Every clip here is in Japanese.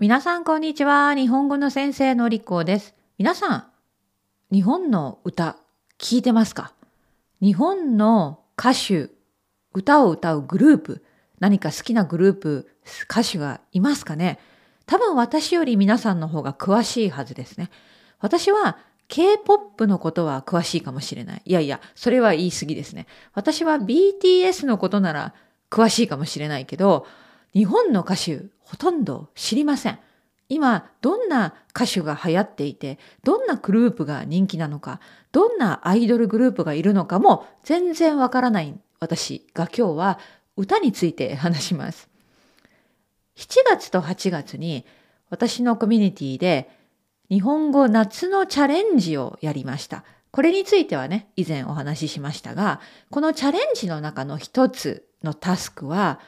皆さんこんにちは。日本語の先生のりこです。皆さん、日本の歌聞いてますか？日本の歌手、歌を歌うグループ、何か好きなグループ、歌手がいますかね？多分私より皆さんの方が詳しいはずですね。私は K-POP のことは詳しいかもしれない。いやいや、それは言い過ぎですね。私は BTS のことなら詳しいかもしれないけど、日本の歌手ほとんど知りません。今どんな歌手が流行っていてどんなグループが人気なのかどんなアイドルグループがいるのかも全然わからない私が今日は歌について話します。7月と8月に私のコミュニティで日本語夏のチャレンジをやりました。これについてはね、以前お話ししましたが、このチャレンジの中の一つのタスクは、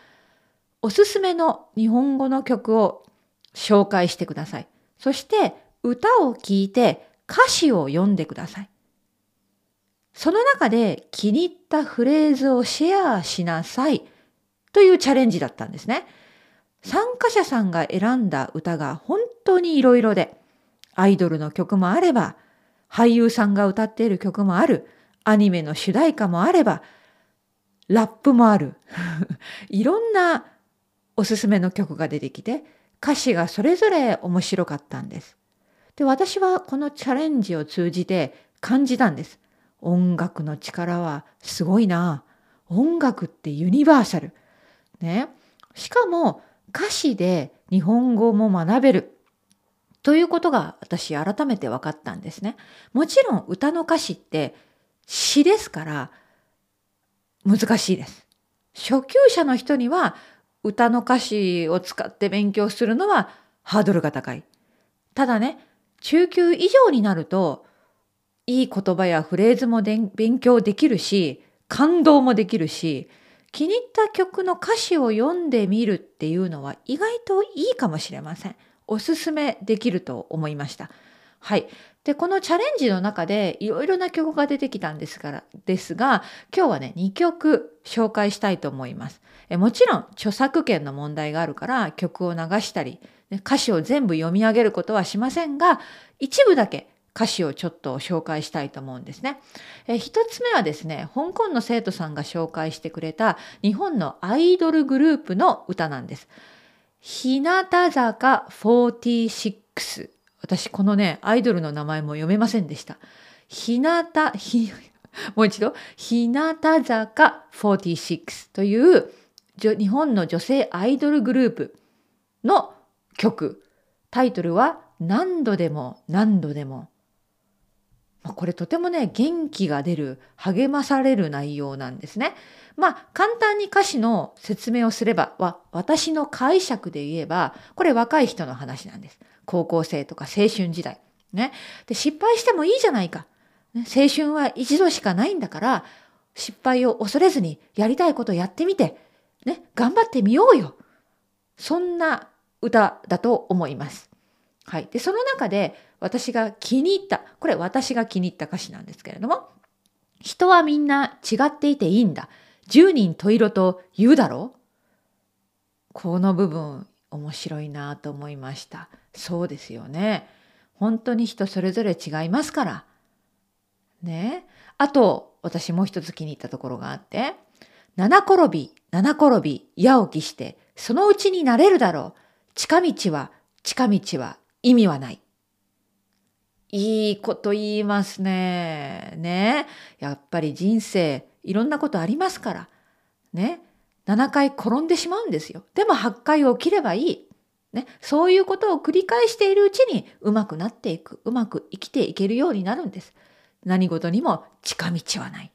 おすすめの日本語の曲を紹介してください。そして歌を聴いて歌詞を読んでください。その中で気に入ったフレーズをシェアしなさいというチャレンジだったんですね。参加者さんが選んだ歌が本当にいろいろで、アイドルの曲もあれば、俳優さんが歌っている曲もある、アニメの主題歌もあれば、ラップもある。いろんなおすすめの曲が出てきて歌詞がそれぞれ面白かったんです。で私はこのチャレンジを通じて感じたんです。音楽の力はすごいな。音楽ってユニバーサル。ね。しかも歌詞で日本語も学べる。ということが私改めて分かったんですね。もちろん歌の歌詞って詩ですから難しいです。初級者の人には歌の歌詞を使って勉強するのはハードルが高い。ただね、中級以上になると、いい言葉やフレーズも勉強できるし、感動もできるし、気に入った曲の歌詞を読んでみるっていうのは意外といいかもしれません。おすすめできると思いました。はい。で、このチャレンジの中でいろいろな曲が出てきたんですから、ですが、今日はね、2曲紹介したいと思います。えもちろん、著作権の問題があるから曲を流したり、ね、歌詞を全部読み上げることはしませんが、一部だけ歌詞をちょっと紹介したいと思うんですね。え一つ目はですね、香港の生徒さんが紹介してくれた日本のアイドルグループの歌なんです。日向坂46。私このね、アイドルの名前も読めませんでした。日向、ひ、もう一度、日向坂46という日本の女性アイドルグループの曲。タイトルは何度でも何度でも。これとてもね、元気が出る、励まされる内容なんですね。まあ、簡単に歌詞の説明をすれば、は私の解釈で言えば、これ若い人の話なんです。高校生とか青春時代。ね。で、失敗してもいいじゃないか。青春は一度しかないんだから、失敗を恐れずにやりたいことやってみて、ね、頑張ってみようよ。そんな歌だと思います。はい。で、その中で私が気に入った、これ私が気に入った歌詞なんですけれども、人はみんな違っていていいんだ。十人十色と言うだろうこの部分面白いなと思いました。そうですよね。本当に人それぞれ違いますから。ね。あと、私もう一つ気に入ったところがあって、七転び、七転び、矢起きして、そのうちになれるだろう。近道は、近道は意味はない。いいこと言いますね。ね。やっぱり人生、いろんなことありますから。ね。7回転んでしまうんですよ。でも8回起きればいい。ね。そういうことを繰り返しているうちにうまくなっていく。うまく生きていけるようになるんです。何事にも近道はない。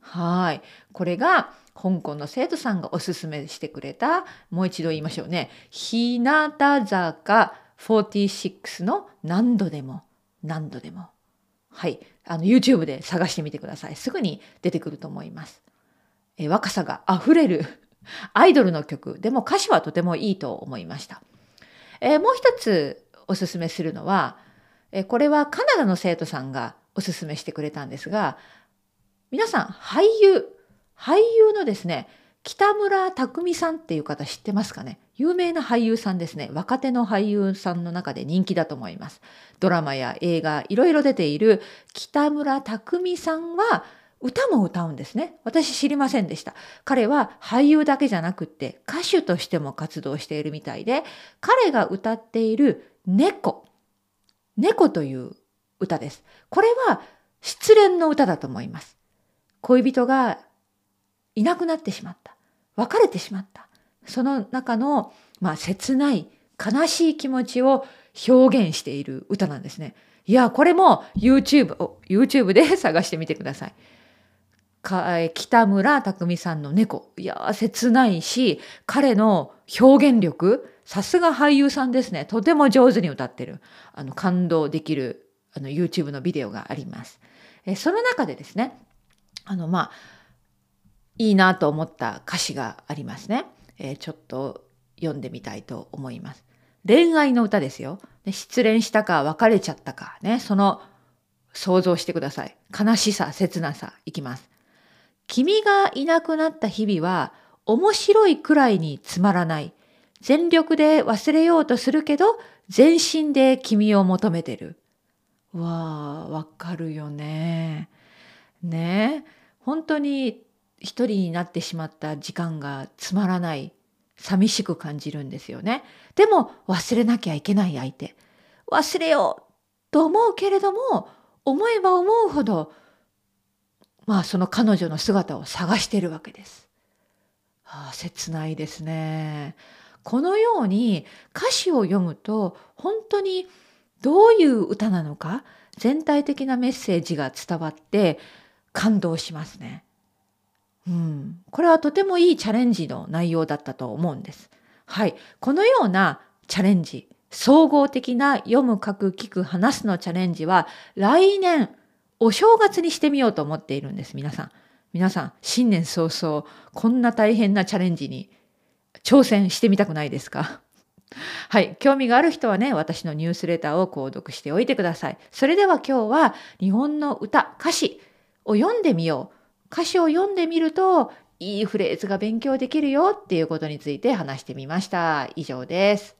はい。これが香港の生徒さんがおすすめしてくれた、もう一度言いましょうね。日向坂46の何度でも何度でも。はい。あの YouTube で探してみてください。すぐに出てくると思います。え若さが溢れるアイドルの曲。でも歌詞はとてもいいと思いました。えー、もう一つおすすめするのは、えー、これはカナダの生徒さんがおすすめしてくれたんですが、皆さん俳優、俳優のですね、北村匠海さんっていう方知ってますかね？有名な俳優さんですね。若手の俳優さんの中で人気だと思います。ドラマや映画、いろいろ出ている北村匠海さんは歌も歌うんですね。私知りませんでした。彼は俳優だけじゃなくって歌手としても活動しているみたいで、彼が歌っている猫、猫という歌です。これは失恋の歌だと思います。恋人がいなくなってしまった。別れてしまった。その中の、まあ、切ない悲しい気持ちを表現している歌なんですね。いや、これも YouTube、YouTube で探してみてください。北村匠海さんの猫。いや、切ないし、彼の表現力、さすが俳優さんですね。とても上手に歌ってる。あの、感動できる、あの、YouTube のビデオがあります。えその中でですね、あの、まあ、いいなと思った歌詞がありますね。えー、ちょっと読んでみたいと思います。恋愛の歌ですよ。失恋したか別れちゃったかね、その想像してください。悲しさ、切なさ、いきます。君がいなくなった日々は面白いくらいにつまらない。全力で忘れようとするけど、全身で君を求めてる。わあ、わかるよね。ね本当に一人になってしまった時間がつまらない、寂しく感じるんですよね。でも忘れなきゃいけない相手。忘れようと思うけれども、思えば思うほどまあその彼女の姿を探しているわけです。ああ切ないですね。このように歌詞を読むと本当にどういう歌なのか全体的なメッセージが伝わって感動しますね。うん、これはとてもいいチャレンジの内容だったと思うんです。はい、このようなチャレンジ、総合的な読む、書く、聞く、話すのチャレンジは来年お正月にしてみようと思っているんです、皆さん。皆さん、新年早々、こんな大変なチャレンジに挑戦してみたくないですか？はい。興味がある人はね、私のニュースレターを購読しておいてください。それでは今日は日本の歌、歌詞を読んでみよう。歌詞を読んでみると、いいフレーズが勉強できるよっていうことについて話してみました。以上です。